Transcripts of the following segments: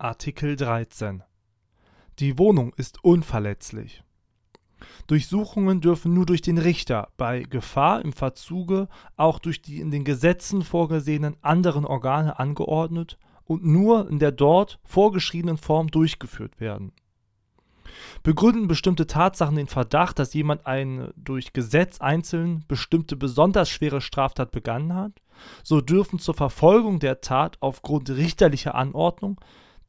Artikel 13 Die Wohnung ist unverletzlich. Durchsuchungen dürfen nur durch den Richter, bei Gefahr im Verzuge auch durch die in den Gesetzen vorgesehenen anderen Organe angeordnet und nur in der dort vorgeschriebenen Form durchgeführt werden. Begründen bestimmte Tatsachen den Verdacht, dass jemand eine durch Gesetz einzeln bestimmte besonders schwere Straftat begangen hat, so dürfen zur Verfolgung der Tat aufgrund richterlicher Anordnung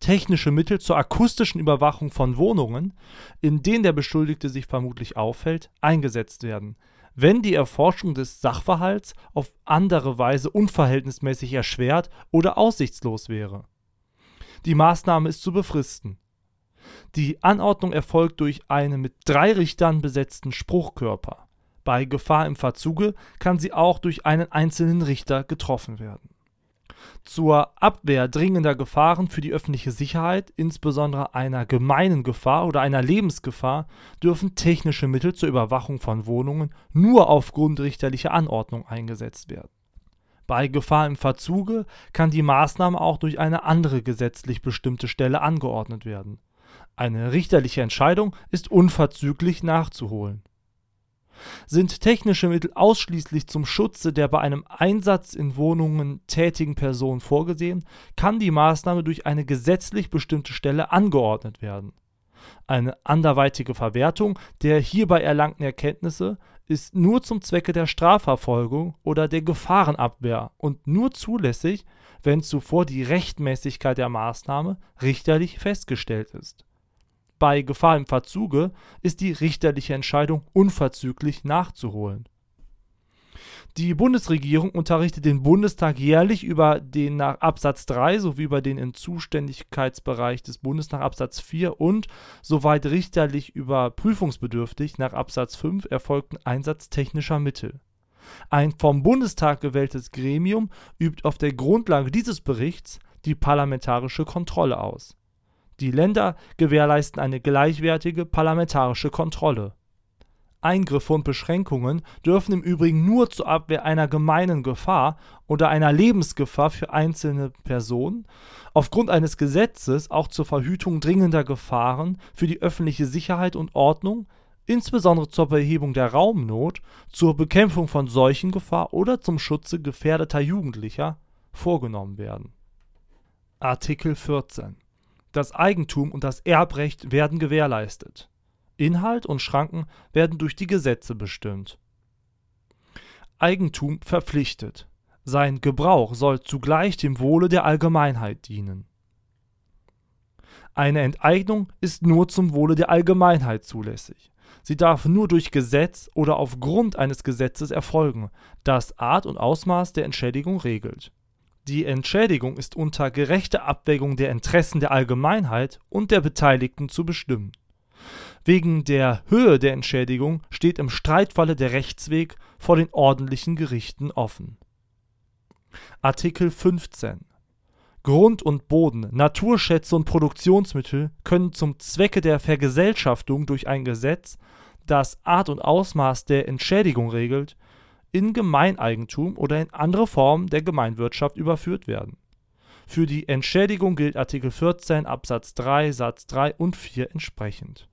technische Mittel zur akustischen Überwachung von Wohnungen, in denen der Beschuldigte sich vermutlich aufhält, eingesetzt werden, wenn die Erforschung des Sachverhalts auf andere Weise unverhältnismäßig erschwert oder aussichtslos wäre. Die Maßnahme ist zu befristen. Die Anordnung erfolgt durch einen mit drei Richtern besetzten Spruchkörper. Bei Gefahr im Verzuge kann sie auch durch einen einzelnen Richter getroffen werden zur Abwehr dringender Gefahren für die öffentliche Sicherheit, insbesondere einer gemeinen Gefahr oder einer Lebensgefahr, dürfen technische Mittel zur Überwachung von Wohnungen nur aufgrund richterlicher Anordnung eingesetzt werden. Bei Gefahr im Verzuge kann die Maßnahme auch durch eine andere gesetzlich bestimmte Stelle angeordnet werden. Eine richterliche Entscheidung ist unverzüglich nachzuholen sind technische Mittel ausschließlich zum Schutze der bei einem Einsatz in Wohnungen tätigen Person vorgesehen, kann die Maßnahme durch eine gesetzlich bestimmte Stelle angeordnet werden. Eine anderweitige Verwertung der hierbei erlangten Erkenntnisse ist nur zum Zwecke der Strafverfolgung oder der Gefahrenabwehr und nur zulässig, wenn zuvor die Rechtmäßigkeit der Maßnahme richterlich festgestellt ist bei Gefahr im Verzuge ist die richterliche Entscheidung unverzüglich nachzuholen. Die Bundesregierung unterrichtet den Bundestag jährlich über den nach Absatz 3 sowie über den im Zuständigkeitsbereich des Bundes nach Absatz 4 und, soweit richterlich überprüfungsbedürftig, nach Absatz 5 erfolgten Einsatz technischer Mittel. Ein vom Bundestag gewähltes Gremium übt auf der Grundlage dieses Berichts die parlamentarische Kontrolle aus die Länder gewährleisten eine gleichwertige parlamentarische Kontrolle. Eingriffe und Beschränkungen dürfen im Übrigen nur zur Abwehr einer gemeinen Gefahr oder einer Lebensgefahr für einzelne Personen, aufgrund eines Gesetzes auch zur Verhütung dringender Gefahren für die öffentliche Sicherheit und Ordnung, insbesondere zur Behebung der Raumnot, zur Bekämpfung von Seuchengefahr oder zum Schutze gefährdeter Jugendlicher vorgenommen werden. Artikel 14 das Eigentum und das Erbrecht werden gewährleistet. Inhalt und Schranken werden durch die Gesetze bestimmt. Eigentum verpflichtet. Sein Gebrauch soll zugleich dem Wohle der Allgemeinheit dienen. Eine Enteignung ist nur zum Wohle der Allgemeinheit zulässig. Sie darf nur durch Gesetz oder aufgrund eines Gesetzes erfolgen, das Art und Ausmaß der Entschädigung regelt die Entschädigung ist unter gerechter Abwägung der Interessen der Allgemeinheit und der Beteiligten zu bestimmen. Wegen der Höhe der Entschädigung steht im Streitfalle der Rechtsweg vor den ordentlichen Gerichten offen. Artikel 15 Grund und Boden, Naturschätze und Produktionsmittel können zum Zwecke der Vergesellschaftung durch ein Gesetz, das Art und Ausmaß der Entschädigung regelt, in Gemeineigentum oder in andere Formen der Gemeinwirtschaft überführt werden. Für die Entschädigung gilt Artikel 14 Absatz 3 Satz 3 und 4 entsprechend